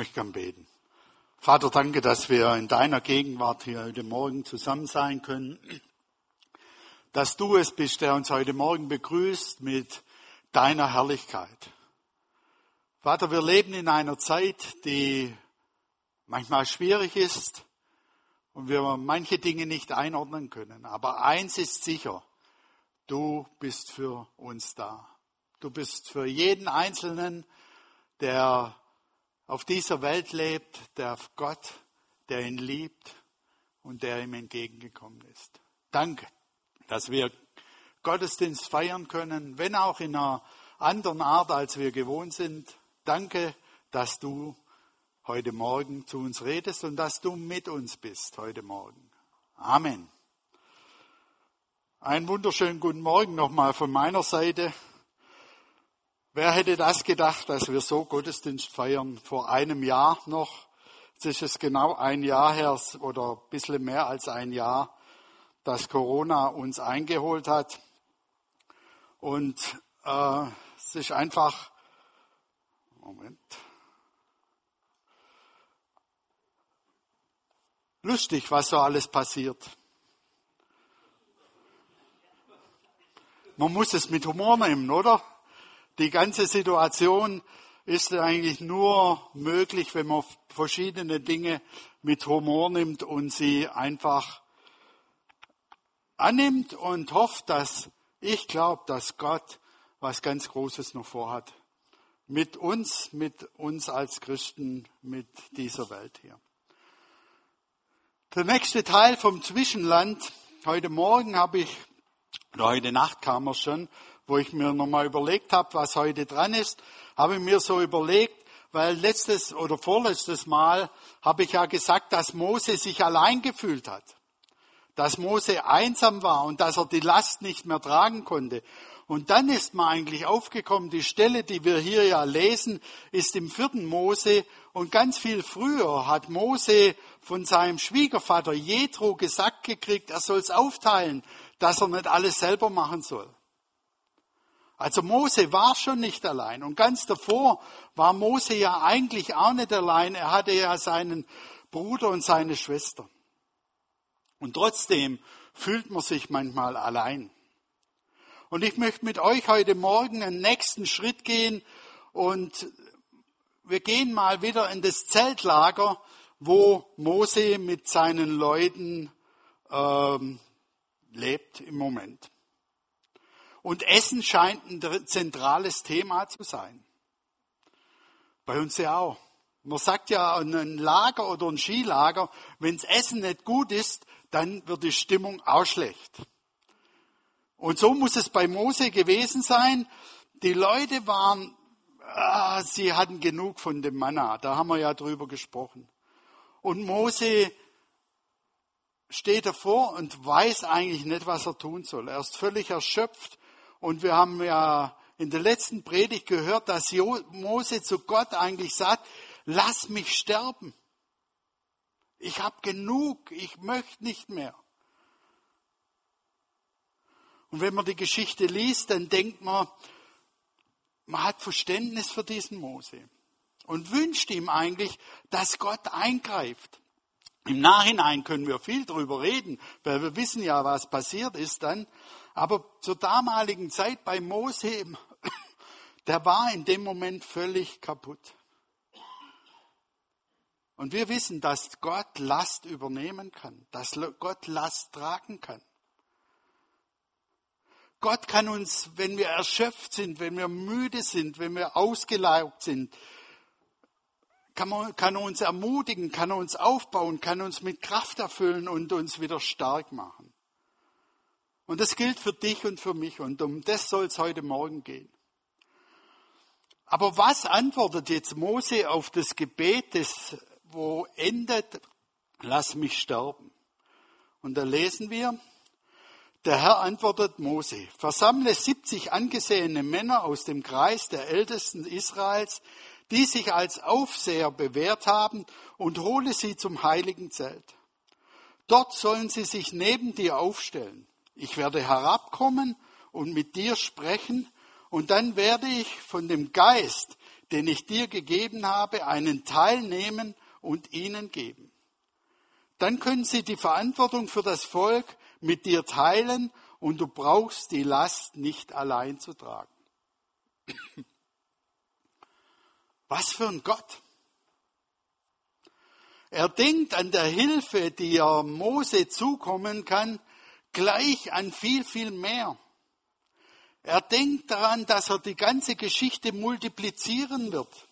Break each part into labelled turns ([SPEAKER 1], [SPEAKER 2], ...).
[SPEAKER 1] möchte gern beten. Vater, danke, dass wir in deiner Gegenwart hier heute Morgen zusammen sein können. Dass du es bist, der uns heute Morgen begrüßt mit deiner Herrlichkeit. Vater, wir leben in einer Zeit, die manchmal schwierig ist und wir manche Dinge nicht einordnen können. Aber eins ist sicher, du bist für uns da. Du bist für jeden Einzelnen, der auf dieser Welt lebt, der Gott, der ihn liebt und der ihm entgegengekommen ist. Danke, dass wir Gottesdienst feiern können, wenn auch in einer anderen Art, als wir gewohnt sind. Danke, dass du heute Morgen zu uns redest und dass du mit uns bist heute Morgen. Amen. Einen wunderschönen guten Morgen nochmal von meiner Seite. Wer hätte das gedacht, dass wir so Gottesdienst feiern? Vor einem Jahr noch. Jetzt ist es genau ein Jahr her oder ein bisschen mehr als ein Jahr, dass Corona uns eingeholt hat. Und äh, es ist einfach, Moment, lustig, was so alles passiert. Man muss es mit Humor nehmen, oder? Die ganze Situation ist eigentlich nur möglich, wenn man verschiedene Dinge mit Humor nimmt und sie einfach annimmt und hofft, dass ich glaube, dass Gott was ganz Großes noch vorhat. Mit uns, mit uns als Christen, mit dieser Welt hier. Der nächste Teil vom Zwischenland. Heute Morgen habe ich, oder heute Nacht kam er schon, wo ich mir nochmal überlegt habe, was heute dran ist, habe ich mir so überlegt, weil letztes oder vorletztes Mal habe ich ja gesagt, dass Mose sich allein gefühlt hat, dass Mose einsam war und dass er die Last nicht mehr tragen konnte. Und dann ist mir eigentlich aufgekommen, die Stelle, die wir hier ja lesen, ist im vierten Mose und ganz viel früher hat Mose von seinem Schwiegervater Jethro gesagt gekriegt, er soll es aufteilen, dass er nicht alles selber machen soll. Also Mose war schon nicht allein. Und ganz davor war Mose ja eigentlich auch nicht allein. Er hatte ja seinen Bruder und seine Schwester. Und trotzdem fühlt man sich manchmal allein. Und ich möchte mit euch heute Morgen einen nächsten Schritt gehen und wir gehen mal wieder in das Zeltlager, wo Mose mit seinen Leuten ähm, lebt im Moment. Und Essen scheint ein zentrales Thema zu sein. Bei uns ja auch. Man sagt ja, ein Lager oder ein Skilager, wenns Essen nicht gut ist, dann wird die Stimmung auch schlecht. Und so muss es bei Mose gewesen sein. Die Leute waren, ah, sie hatten genug von dem Manna. Da haben wir ja drüber gesprochen. Und Mose steht davor und weiß eigentlich nicht, was er tun soll. Er ist völlig erschöpft und wir haben ja in der letzten Predigt gehört, dass Mose zu Gott eigentlich sagt, lass mich sterben. Ich habe genug, ich möchte nicht mehr. Und wenn man die Geschichte liest, dann denkt man, man hat Verständnis für diesen Mose und wünscht ihm eigentlich, dass Gott eingreift. Im Nachhinein können wir viel darüber reden, weil wir wissen ja, was passiert ist dann. Aber zur damaligen Zeit bei Mose, der war in dem Moment völlig kaputt. Und wir wissen, dass Gott Last übernehmen kann, dass Gott Last tragen kann. Gott kann uns, wenn wir erschöpft sind, wenn wir müde sind, wenn wir ausgelaugt sind, kann, er uns ermutigen, kann uns aufbauen, kann uns mit Kraft erfüllen und uns wieder stark machen. Und das gilt für dich und für mich und um das soll es heute Morgen gehen. Aber was antwortet jetzt Mose auf das Gebet, das wo endet, lass mich sterben? Und da lesen wir, der Herr antwortet Mose, versammle 70 angesehene Männer aus dem Kreis der Ältesten Israels, die sich als Aufseher bewährt haben, und hole sie zum heiligen Zelt. Dort sollen sie sich neben dir aufstellen. Ich werde herabkommen und mit dir sprechen und dann werde ich von dem Geist, den ich dir gegeben habe, einen Teil nehmen und ihnen geben. Dann können sie die Verantwortung für das Volk mit dir teilen und du brauchst die Last nicht allein zu tragen. Was für ein Gott. Er denkt an der Hilfe, die er Mose zukommen kann, gleich an viel, viel mehr. Er denkt daran, dass er die ganze Geschichte multiplizieren wird.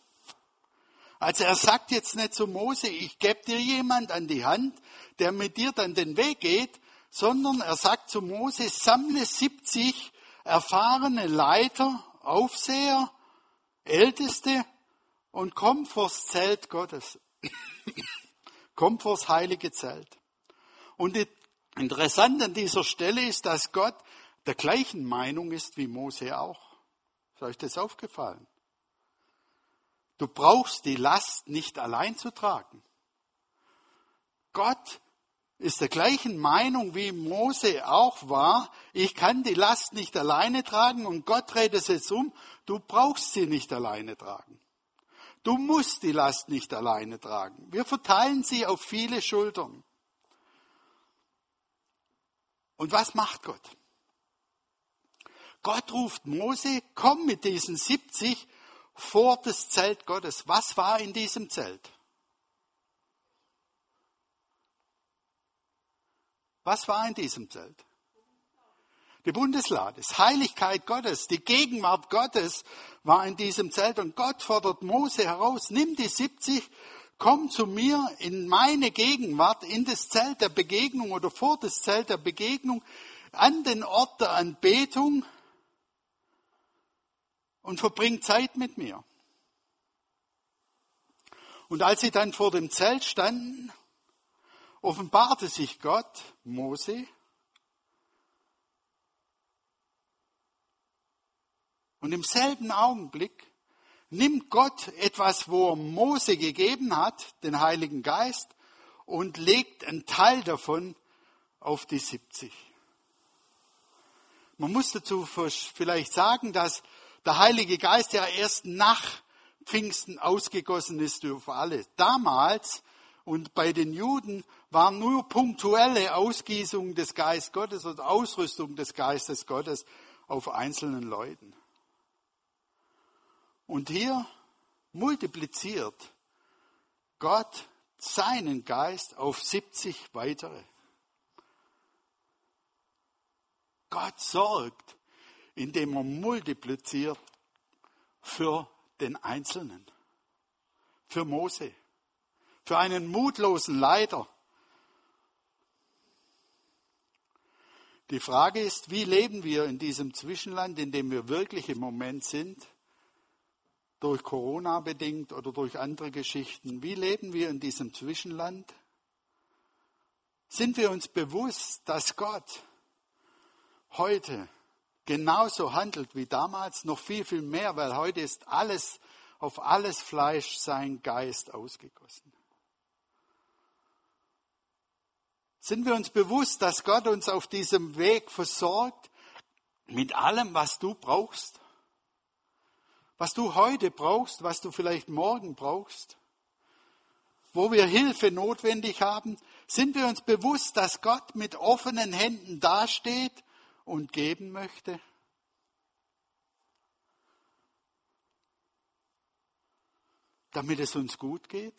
[SPEAKER 1] Also er sagt jetzt nicht zu Mose, ich gebe dir jemand an die Hand, der mit dir dann den Weg geht, sondern er sagt zu Mose, sammle 70 erfahrene Leiter, Aufseher, Älteste und komm vors Zelt Gottes. komm vors heilige Zelt. Und interessant an dieser Stelle ist, dass Gott der gleichen Meinung ist wie Mose auch. Ist euch das aufgefallen? Du brauchst die Last nicht allein zu tragen. Gott ist der gleichen Meinung wie Mose auch war. Ich kann die Last nicht alleine tragen und Gott dreht es jetzt um. Du brauchst sie nicht alleine tragen. Du musst die Last nicht alleine tragen. Wir verteilen sie auf viele Schultern. Und was macht Gott? Gott ruft Mose, komm mit diesen 70 vor das Zelt Gottes. Was war in diesem Zelt? Was war in diesem Zelt? Die Bundeslade, das Heiligkeit Gottes, die Gegenwart Gottes war in diesem Zelt und Gott fordert Mose heraus, nimm die 70, komm zu mir in meine Gegenwart, in das Zelt der Begegnung oder vor das Zelt der Begegnung, an den Ort der Anbetung und verbring Zeit mit mir. Und als sie dann vor dem Zelt standen, offenbarte sich Gott Mose und im selben Augenblick nimmt Gott etwas, wo er Mose gegeben hat, den Heiligen Geist, und legt einen Teil davon auf die 70. Man muss dazu vielleicht sagen, dass der Heilige Geist ja erst nach Pfingsten ausgegossen ist über alle. Damals und bei den Juden waren nur punktuelle Ausgießungen des Geistes Gottes oder Ausrüstung des Geistes Gottes auf einzelnen Leuten. Und hier multipliziert Gott seinen Geist auf 70 weitere. Gott sorgt indem er multipliziert für den Einzelnen, für Mose, für einen mutlosen Leiter. Die Frage ist, wie leben wir in diesem Zwischenland, in dem wir wirklich im Moment sind, durch Corona bedingt oder durch andere Geschichten? Wie leben wir in diesem Zwischenland? Sind wir uns bewusst, dass Gott heute genauso handelt wie damals, noch viel, viel mehr, weil heute ist alles, auf alles Fleisch sein Geist ausgegossen. Sind wir uns bewusst, dass Gott uns auf diesem Weg versorgt mit allem, was du brauchst? Was du heute brauchst, was du vielleicht morgen brauchst? Wo wir Hilfe notwendig haben, sind wir uns bewusst, dass Gott mit offenen Händen dasteht und geben möchte? Damit es uns gut geht?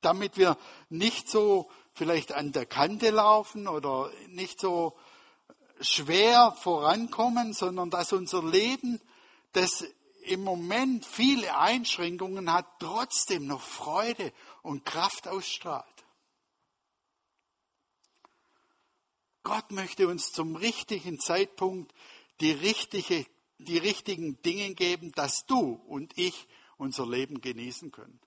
[SPEAKER 1] Damit wir nicht so vielleicht an der Kante laufen oder nicht so schwer vorankommen, sondern dass unser Leben, das im Moment viele Einschränkungen hat, trotzdem noch Freude und Kraft ausstrahlt. Gott möchte uns zum richtigen Zeitpunkt die, richtige, die richtigen Dinge geben, dass du und ich unser Leben genießen können.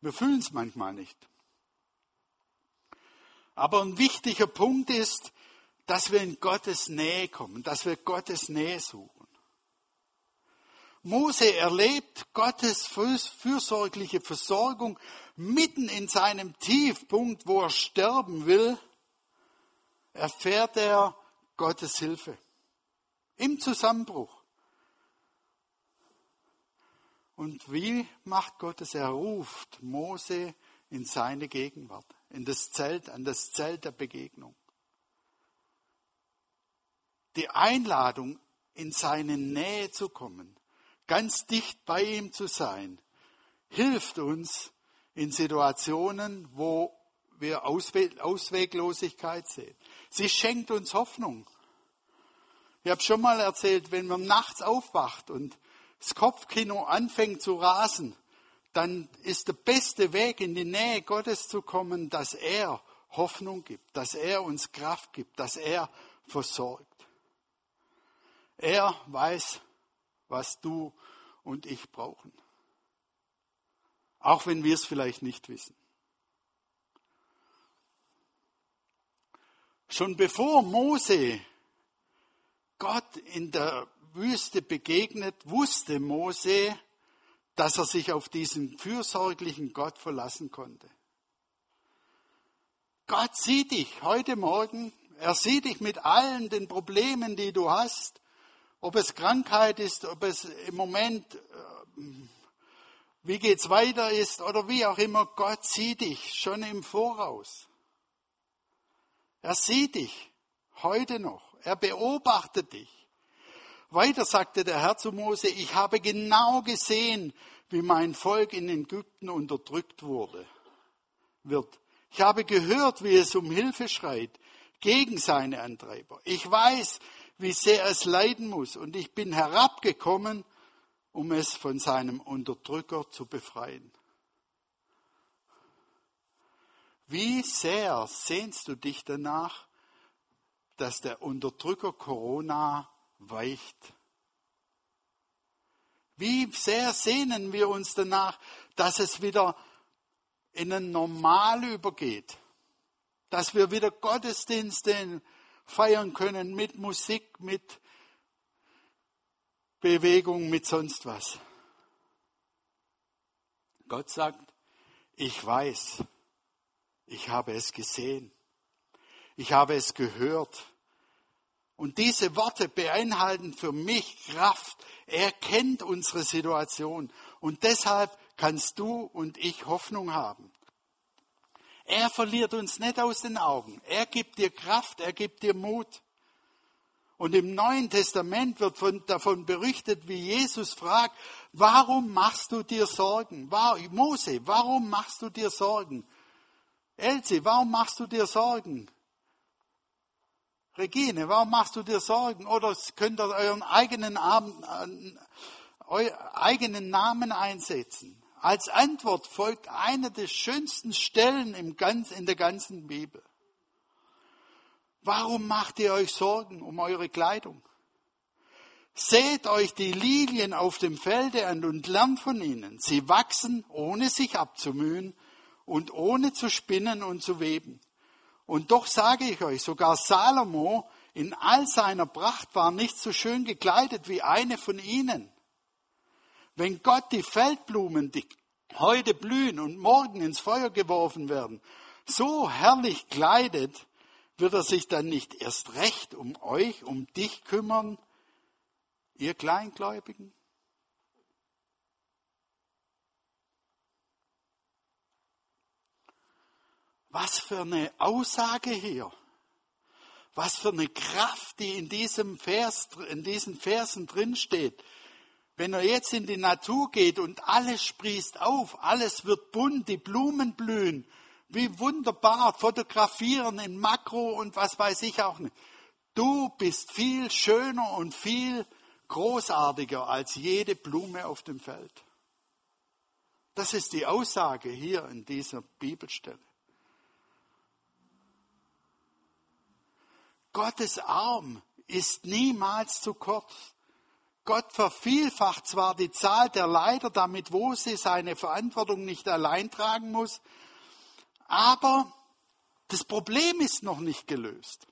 [SPEAKER 1] Wir fühlen es manchmal nicht. Aber ein wichtiger Punkt ist, dass wir in Gottes Nähe kommen, dass wir Gottes Nähe suchen. Mose erlebt Gottes fürsorgliche Versorgung mitten in seinem Tiefpunkt, wo er sterben will, erfährt er Gottes Hilfe im Zusammenbruch. Und wie macht Gott es? Er ruft Mose in seine Gegenwart, in das Zelt, an das Zelt der Begegnung. Die Einladung, in seine Nähe zu kommen, ganz dicht bei ihm zu sein, hilft uns in Situationen, wo wir Ausweglosigkeit sehen. Sie schenkt uns Hoffnung. Ich habe schon mal erzählt, wenn man nachts aufwacht und das Kopfkino anfängt zu rasen, dann ist der beste Weg, in die Nähe Gottes zu kommen, dass er Hoffnung gibt, dass er uns Kraft gibt, dass er versorgt. Er weiß, was du und ich brauchen. Auch wenn wir es vielleicht nicht wissen. Schon bevor Mose Gott in der Wüste begegnet, wusste Mose, dass er sich auf diesen fürsorglichen Gott verlassen konnte. Gott sieht dich heute Morgen, er sieht dich mit allen den Problemen, die du hast, ob es Krankheit ist, ob es im Moment, äh, wie geht's weiter ist oder wie auch immer, Gott sieht dich schon im Voraus. Er sieht dich heute noch. Er beobachtet dich. Weiter sagte der Herr zu Mose, ich habe genau gesehen, wie mein Volk in Ägypten unterdrückt wurde, wird. Ich habe gehört, wie es um Hilfe schreit gegen seine Antreiber. Ich weiß, wie sehr es leiden muss und ich bin herabgekommen, um es von seinem Unterdrücker zu befreien. Wie sehr sehnst du dich danach, dass der Unterdrücker Corona weicht. Wie sehr sehnen wir uns danach, dass es wieder in ein Normal übergeht, dass wir wieder Gottesdienste feiern können mit Musik, mit Bewegung, mit sonst was. Gott sagt, ich weiß, ich habe es gesehen, ich habe es gehört, und diese Worte beinhalten für mich Kraft. Er kennt unsere Situation. Und deshalb kannst du und ich Hoffnung haben. Er verliert uns nicht aus den Augen. Er gibt dir Kraft, er gibt dir Mut. Und im Neuen Testament wird von, davon berichtet, wie Jesus fragt, warum machst du dir Sorgen? Mose, warum machst du dir Sorgen? Elsie, warum machst du dir Sorgen? Regine, warum machst du dir Sorgen? Oder könnt ihr euren eigenen, äh, euren eigenen Namen einsetzen. Als Antwort folgt eine der schönsten Stellen im ganz, in der ganzen Bibel. Warum macht ihr euch Sorgen um eure Kleidung? Seht euch die Lilien auf dem Felde an und lernt von ihnen. Sie wachsen, ohne sich abzumühen und ohne zu spinnen und zu weben. Und doch sage ich euch, sogar Salomo in all seiner Pracht war nicht so schön gekleidet wie eine von ihnen. Wenn Gott die Feldblumen, die heute blühen und morgen ins Feuer geworfen werden, so herrlich kleidet, wird er sich dann nicht erst recht um euch, um dich kümmern, ihr Kleingläubigen? Was für eine Aussage hier. Was für eine Kraft, die in diesem Vers, in diesen Versen drinsteht. Wenn er jetzt in die Natur geht und alles sprießt auf, alles wird bunt, die Blumen blühen, wie wunderbar, fotografieren in Makro und was weiß ich auch nicht. Du bist viel schöner und viel großartiger als jede Blume auf dem Feld. Das ist die Aussage hier in dieser Bibelstelle. Gottes Arm ist niemals zu kurz. Gott vervielfacht zwar die Zahl der Leiter, damit Mose seine Verantwortung nicht allein tragen muss, aber das Problem ist noch nicht gelöst.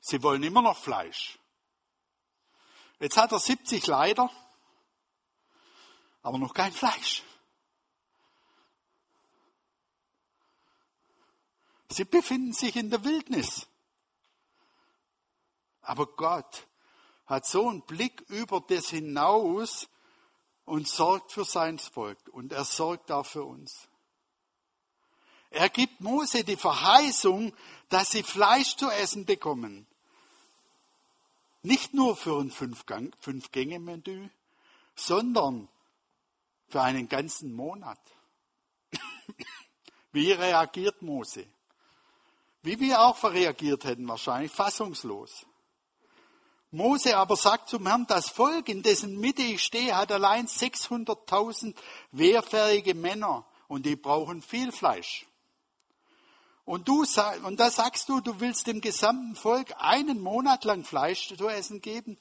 [SPEAKER 1] Sie wollen immer noch Fleisch. Jetzt hat er 70 Leiter, aber noch kein Fleisch. Sie befinden sich in der Wildnis. Aber Gott hat so einen Blick über das hinaus, und sorgt für sein Volk und er sorgt auch für uns. Er gibt Mose die Verheißung, dass sie Fleisch zu essen bekommen. Nicht nur für ein Fünf-Gänge-Menü, sondern für einen ganzen Monat. Wie reagiert Mose? Wie wir auch reagiert hätten, wahrscheinlich fassungslos. Mose aber sagt zum Herrn, das Volk, in dessen Mitte ich stehe, hat allein 600.000 wehrfähige Männer und die brauchen viel Fleisch. Und du und da sagst du, du willst dem gesamten Volk einen Monat lang Fleisch zu essen geben.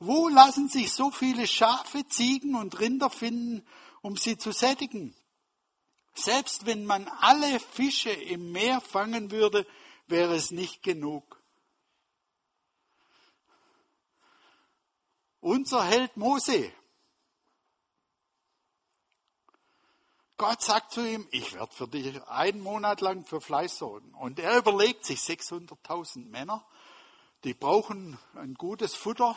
[SPEAKER 1] Wo lassen sich so viele Schafe, Ziegen und Rinder finden, um sie zu sättigen? Selbst wenn man alle Fische im Meer fangen würde, wäre es nicht genug. Unser Held Mose. Gott sagt zu ihm, ich werde für dich einen Monat lang für Fleisch sorgen. Und er überlegt sich 600.000 Männer, die brauchen ein gutes Futter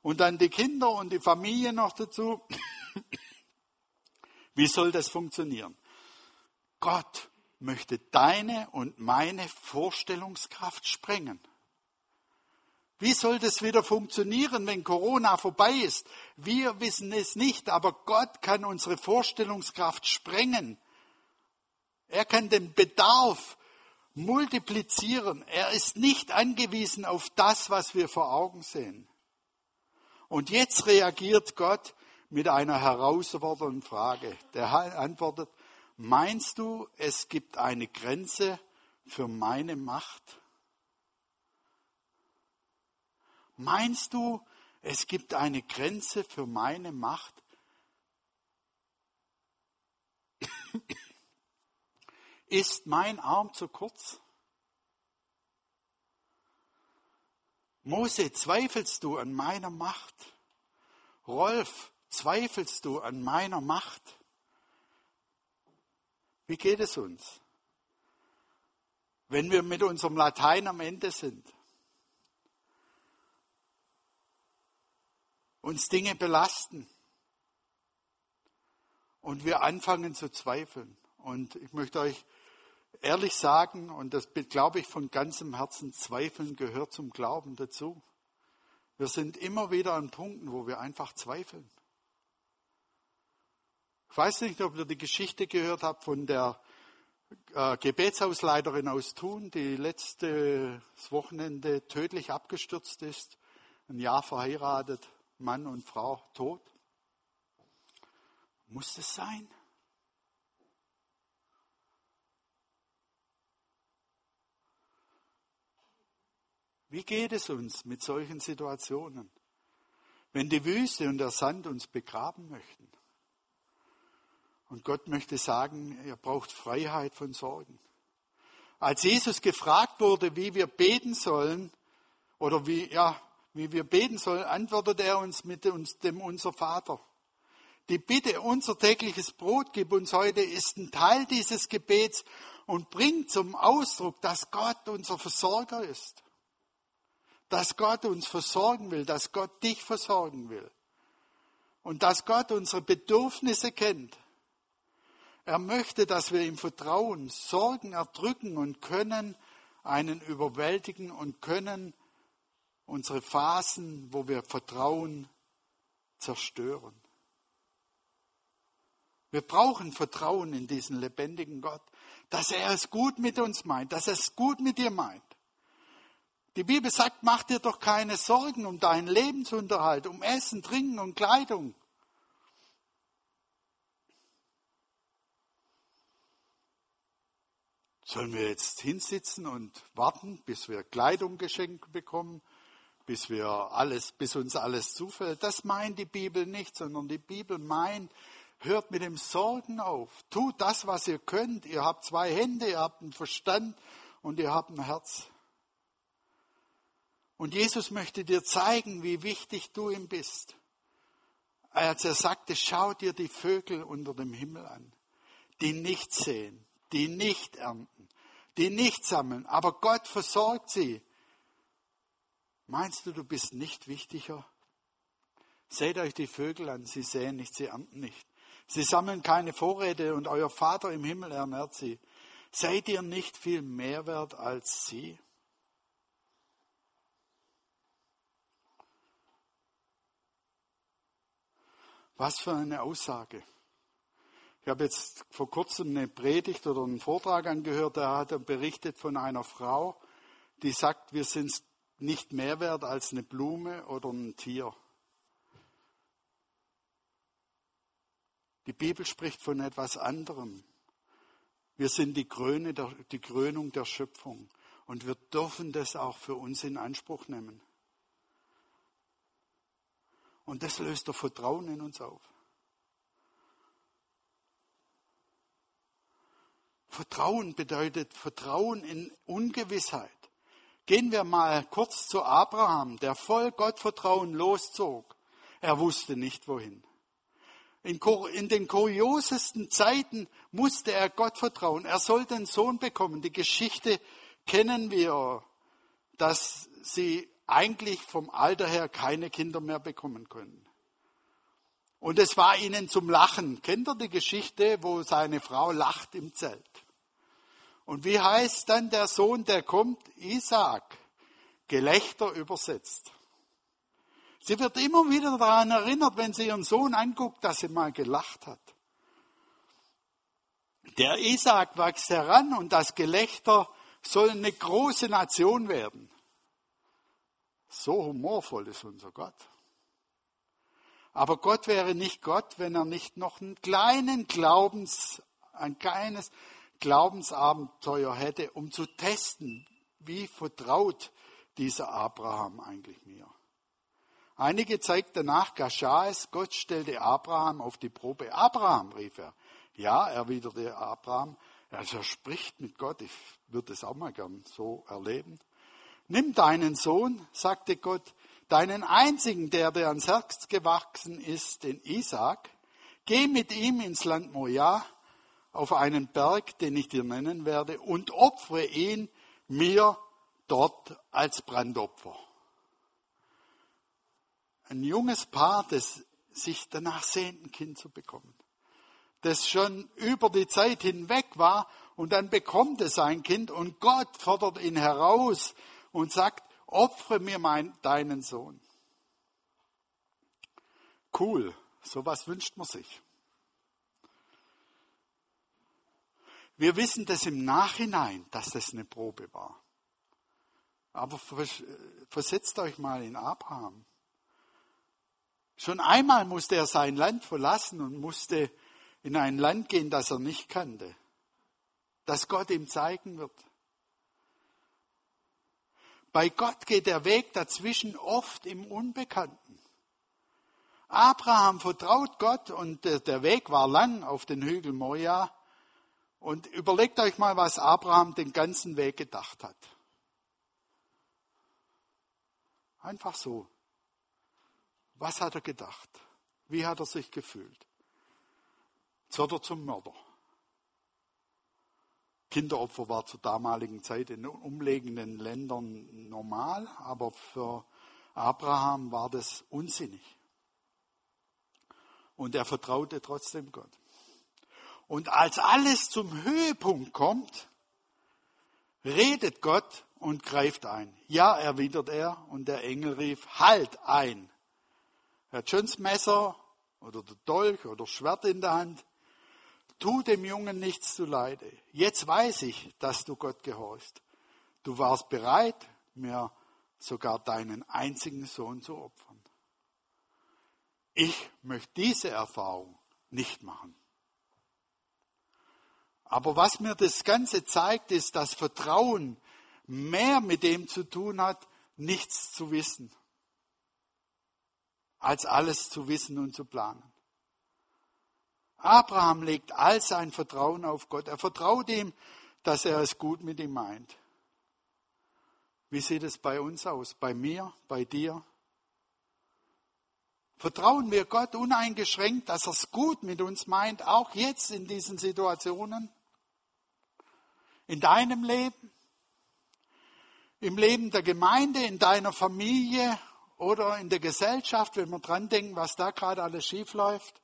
[SPEAKER 1] und dann die Kinder und die Familie noch dazu. Wie soll das funktionieren? Gott möchte deine und meine Vorstellungskraft sprengen. Wie soll das wieder funktionieren, wenn Corona vorbei ist? Wir wissen es nicht, aber Gott kann unsere Vorstellungskraft sprengen. Er kann den Bedarf multiplizieren. Er ist nicht angewiesen auf das, was wir vor Augen sehen. Und jetzt reagiert Gott mit einer herausfordernden Frage. Der antwortet, meinst du, es gibt eine Grenze für meine Macht? Meinst du, es gibt eine Grenze für meine Macht? Ist mein Arm zu kurz? Mose, zweifelst du an meiner Macht? Rolf, zweifelst du an meiner Macht? Wie geht es uns, wenn wir mit unserem Latein am Ende sind? Uns Dinge belasten und wir anfangen zu zweifeln. Und ich möchte euch ehrlich sagen, und das glaube ich von ganzem Herzen, Zweifeln gehört zum Glauben dazu. Wir sind immer wieder an Punkten, wo wir einfach zweifeln. Ich weiß nicht, ob ihr die Geschichte gehört habt von der äh, Gebetshausleiterin aus Thun, die letztes Wochenende tödlich abgestürzt ist, ein Jahr verheiratet, Mann und Frau tot? Muss es sein? Wie geht es uns mit solchen Situationen, wenn die Wüste und der Sand uns begraben möchten? Und Gott möchte sagen, er braucht Freiheit von Sorgen. Als Jesus gefragt wurde, wie wir beten sollen, oder wie, ja, wie wir beten sollen, antwortet er uns mit uns, dem unser Vater. Die Bitte, unser tägliches Brot gib uns heute, ist ein Teil dieses Gebets und bringt zum Ausdruck, dass Gott unser Versorger ist. Dass Gott uns versorgen will, dass Gott dich versorgen will. Und dass Gott unsere Bedürfnisse kennt. Er möchte, dass wir ihm vertrauen, Sorgen erdrücken und können einen überwältigen und können unsere Phasen, wo wir Vertrauen zerstören. Wir brauchen Vertrauen in diesen lebendigen Gott, dass er es gut mit uns meint, dass er es gut mit dir meint. Die Bibel sagt, mach dir doch keine Sorgen um deinen Lebensunterhalt, um Essen, Trinken und Kleidung. Sollen wir jetzt hinsitzen und warten, bis wir Kleidung geschenkt bekommen bis wir alles, bis uns alles zufällt. Das meint die Bibel nicht, sondern die Bibel meint, hört mit dem Sorgen auf. Tut das, was ihr könnt. Ihr habt zwei Hände, ihr habt einen Verstand und ihr habt ein Herz. Und Jesus möchte dir zeigen, wie wichtig du ihm bist. Als er sagte, schau dir die Vögel unter dem Himmel an, die nicht sehen, die nicht ernten, die nicht sammeln, aber Gott versorgt sie. Meinst du, du bist nicht wichtiger? Seht euch die Vögel an, sie säen nicht, sie ernten nicht. Sie sammeln keine Vorräte und euer Vater im Himmel ernährt sie. Seid ihr nicht viel mehr wert als sie? Was für eine Aussage. Ich habe jetzt vor kurzem eine Predigt oder einen Vortrag angehört, da hat er berichtet von einer Frau, die sagt, wir sind nicht mehr wert als eine Blume oder ein Tier. Die Bibel spricht von etwas anderem. Wir sind die, Kröne der, die Krönung der Schöpfung und wir dürfen das auch für uns in Anspruch nehmen. Und das löst der Vertrauen in uns auf. Vertrauen bedeutet Vertrauen in Ungewissheit. Gehen wir mal kurz zu Abraham, der voll Gottvertrauen loszog. Er wusste nicht wohin. In, den kuriosesten Zeiten musste er Gott vertrauen. Er sollte einen Sohn bekommen. Die Geschichte kennen wir, dass sie eigentlich vom Alter her keine Kinder mehr bekommen können. Und es war ihnen zum Lachen. Kennt ihr die Geschichte, wo seine Frau lacht im Zelt? Und wie heißt dann der Sohn, der kommt? Isaac. Gelächter übersetzt. Sie wird immer wieder daran erinnert, wenn sie ihren Sohn anguckt, dass sie mal gelacht hat. Der Isaac wächst heran und das Gelächter soll eine große Nation werden. So humorvoll ist unser Gott. Aber Gott wäre nicht Gott, wenn er nicht noch einen kleinen Glaubens, ein kleines Glaubensabenteuer hätte, um zu testen, wie vertraut dieser Abraham eigentlich mir. Einige Zeit danach geschah es, Gott stellte Abraham auf die Probe. Abraham, rief er. Ja, erwiderte Abraham, also er spricht mit Gott, ich würde es auch mal gern so erleben. Nimm deinen Sohn, sagte Gott, deinen einzigen, der dir ans Herz gewachsen ist, den Isaac, geh mit ihm ins Land Moja auf einen Berg, den ich dir nennen werde, und opfere ihn mir dort als Brandopfer. Ein junges Paar, das sich danach sehnt, ein Kind zu bekommen, das schon über die Zeit hinweg war und dann bekommt es ein Kind und Gott fordert ihn heraus und sagt, opfere mir mein, deinen Sohn. Cool, sowas wünscht man sich. Wir wissen das im Nachhinein, dass das eine Probe war. Aber versetzt euch mal in Abraham. Schon einmal musste er sein Land verlassen und musste in ein Land gehen, das er nicht kannte, das Gott ihm zeigen wird. Bei Gott geht der Weg dazwischen oft im Unbekannten. Abraham vertraut Gott und der Weg war lang auf den Hügel Moja. Und überlegt euch mal, was Abraham den ganzen Weg gedacht hat. Einfach so. Was hat er gedacht? Wie hat er sich gefühlt? Jetzt wird er zum Mörder. Kinderopfer war zur damaligen Zeit in umliegenden Ländern normal, aber für Abraham war das unsinnig. Und er vertraute trotzdem Gott. Und als alles zum Höhepunkt kommt, redet Gott und greift ein. Ja, erwidert er, und der Engel rief, halt ein. Er hat das Messer oder der Dolch oder Schwert in der Hand. Tu dem Jungen nichts zuleide. Jetzt weiß ich, dass du Gott gehorchst. Du warst bereit, mir sogar deinen einzigen Sohn zu opfern. Ich möchte diese Erfahrung nicht machen. Aber was mir das Ganze zeigt, ist, dass Vertrauen mehr mit dem zu tun hat, nichts zu wissen, als alles zu wissen und zu planen. Abraham legt all sein Vertrauen auf Gott. Er vertraut ihm, dass er es gut mit ihm meint. Wie sieht es bei uns aus? Bei mir, bei dir? Vertrauen wir Gott uneingeschränkt, dass er es gut mit uns meint, auch jetzt in diesen Situationen? In deinem Leben? Im Leben der Gemeinde, in deiner Familie oder in der Gesellschaft, wenn wir dran denken, was da gerade alles schief läuft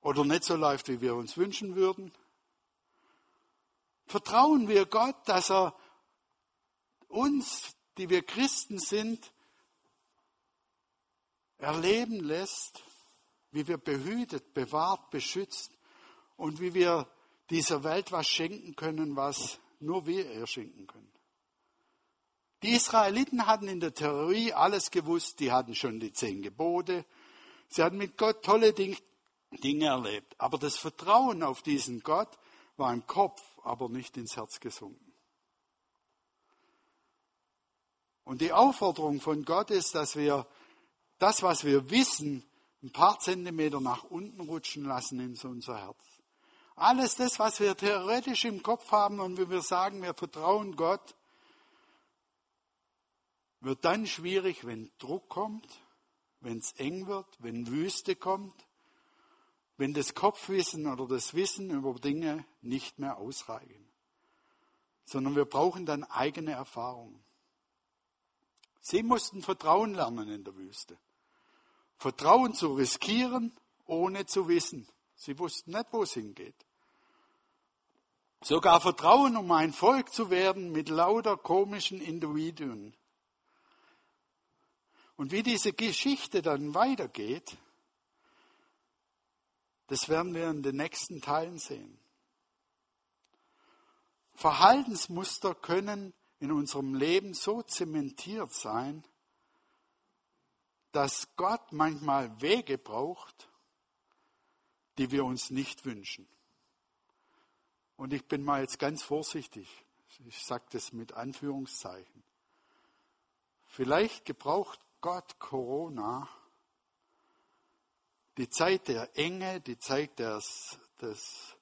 [SPEAKER 1] oder nicht so läuft, wie wir uns wünschen würden? Vertrauen wir Gott, dass er uns, die wir Christen sind, erleben lässt, wie wir behütet, bewahrt, beschützt und wie wir dieser Welt was schenken können, was nur wir ihr schenken können. Die Israeliten hatten in der Theorie alles gewusst, die hatten schon die zehn Gebote, sie hatten mit Gott tolle Dinge erlebt, aber das Vertrauen auf diesen Gott war im Kopf, aber nicht ins Herz gesunken. Und die Aufforderung von Gott ist, dass wir das, was wir wissen, ein paar Zentimeter nach unten rutschen lassen in unser Herz. Alles das, was wir theoretisch im Kopf haben und wenn wir sagen, wir vertrauen Gott, wird dann schwierig, wenn Druck kommt, wenn es eng wird, wenn Wüste kommt, wenn das Kopfwissen oder das Wissen über Dinge nicht mehr ausreichen, sondern wir brauchen dann eigene Erfahrungen. Sie mussten Vertrauen lernen in der Wüste. Vertrauen zu riskieren, ohne zu wissen. Sie wussten nicht, wo es hingeht. Sogar Vertrauen, um ein Volk zu werden mit lauter komischen Individuen. Und wie diese Geschichte dann weitergeht, das werden wir in den nächsten Teilen sehen. Verhaltensmuster können in unserem Leben so zementiert sein, dass Gott manchmal Wege braucht, die wir uns nicht wünschen. Und ich bin mal jetzt ganz vorsichtig. Ich sage das mit Anführungszeichen. Vielleicht gebraucht Gott Corona, die Zeit der Enge, die Zeit des, des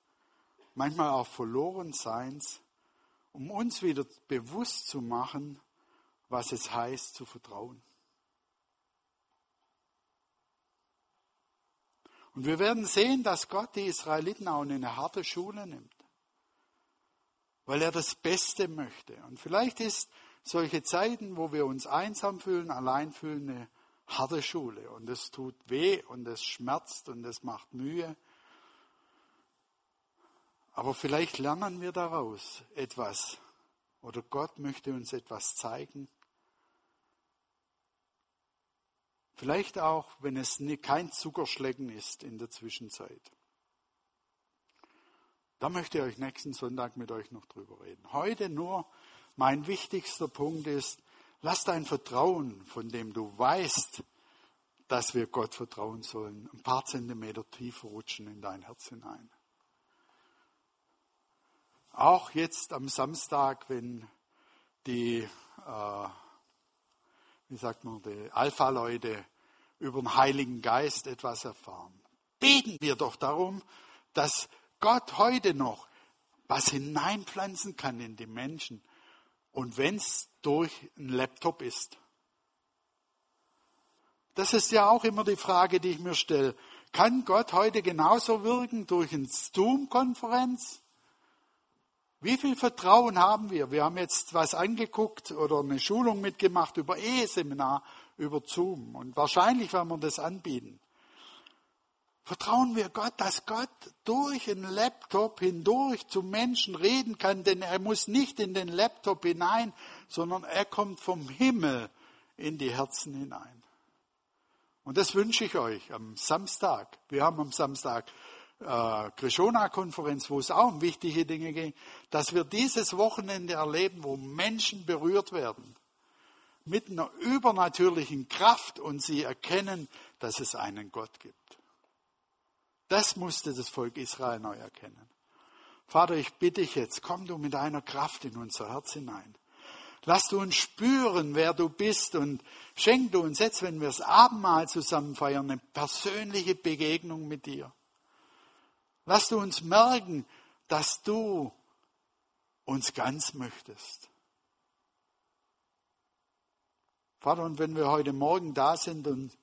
[SPEAKER 1] manchmal auch Verlorenseins, um uns wieder bewusst zu machen, was es heißt zu vertrauen. Und wir werden sehen, dass Gott die Israeliten auch in eine harte Schule nimmt, weil er das Beste möchte. Und vielleicht ist solche Zeiten, wo wir uns einsam fühlen, allein fühlen, eine harte Schule. Und es tut weh und es schmerzt und es macht Mühe. Aber vielleicht lernen wir daraus etwas. Oder Gott möchte uns etwas zeigen. Vielleicht auch, wenn es kein Zuckerschlecken ist in der Zwischenzeit. Da möchte ich euch nächsten Sonntag mit euch noch drüber reden. Heute nur mein wichtigster Punkt ist, lass dein Vertrauen, von dem du weißt, dass wir Gott vertrauen sollen, ein paar Zentimeter tiefer rutschen in dein Herz hinein. Auch jetzt am Samstag, wenn die äh, wie sagt man, die Alpha-Leute über den Heiligen Geist etwas erfahren. Beten wir doch darum, dass Gott heute noch was hineinpflanzen kann in die Menschen. Und wenn es durch einen Laptop ist. Das ist ja auch immer die Frage, die ich mir stelle. Kann Gott heute genauso wirken durch eine Zoom-Konferenz? Wie viel Vertrauen haben wir? Wir haben jetzt was angeguckt oder eine Schulung mitgemacht über Eheseminar, über Zoom. Und wahrscheinlich werden wir das anbieten. Vertrauen wir Gott, dass Gott durch einen Laptop hindurch zu Menschen reden kann, denn er muss nicht in den Laptop hinein, sondern er kommt vom Himmel in die Herzen hinein. Und das wünsche ich euch am Samstag. Wir haben am Samstag äh, Krishona-Konferenz, wo es auch um wichtige Dinge ging, dass wir dieses Wochenende erleben, wo Menschen berührt werden mit einer übernatürlichen Kraft und sie erkennen, dass es einen Gott gibt. Das musste das Volk Israel neu erkennen. Vater, ich bitte dich jetzt, komm du mit deiner Kraft in unser Herz hinein. Lass du uns spüren, wer du bist und schenk du uns jetzt, wenn wir das Abendmahl zusammen feiern, eine persönliche Begegnung mit dir. Lass du uns merken, dass du uns ganz möchtest. Vater, und wenn wir heute Morgen da sind und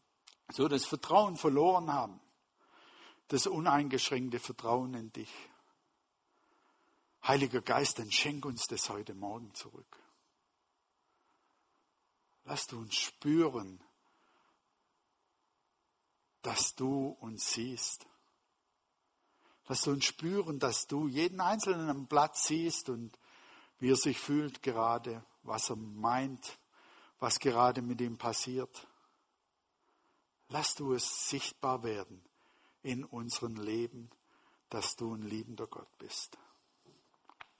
[SPEAKER 1] so das Vertrauen verloren haben, das uneingeschränkte Vertrauen in dich, Heiliger Geist, dann schenk uns das heute Morgen zurück. Lass du uns spüren, dass du uns siehst. Lass uns spüren, dass du jeden Einzelnen am Platz siehst und wie er sich fühlt gerade, was er meint, was gerade mit ihm passiert. Lass du es sichtbar werden in unserem Leben, dass du ein liebender Gott bist.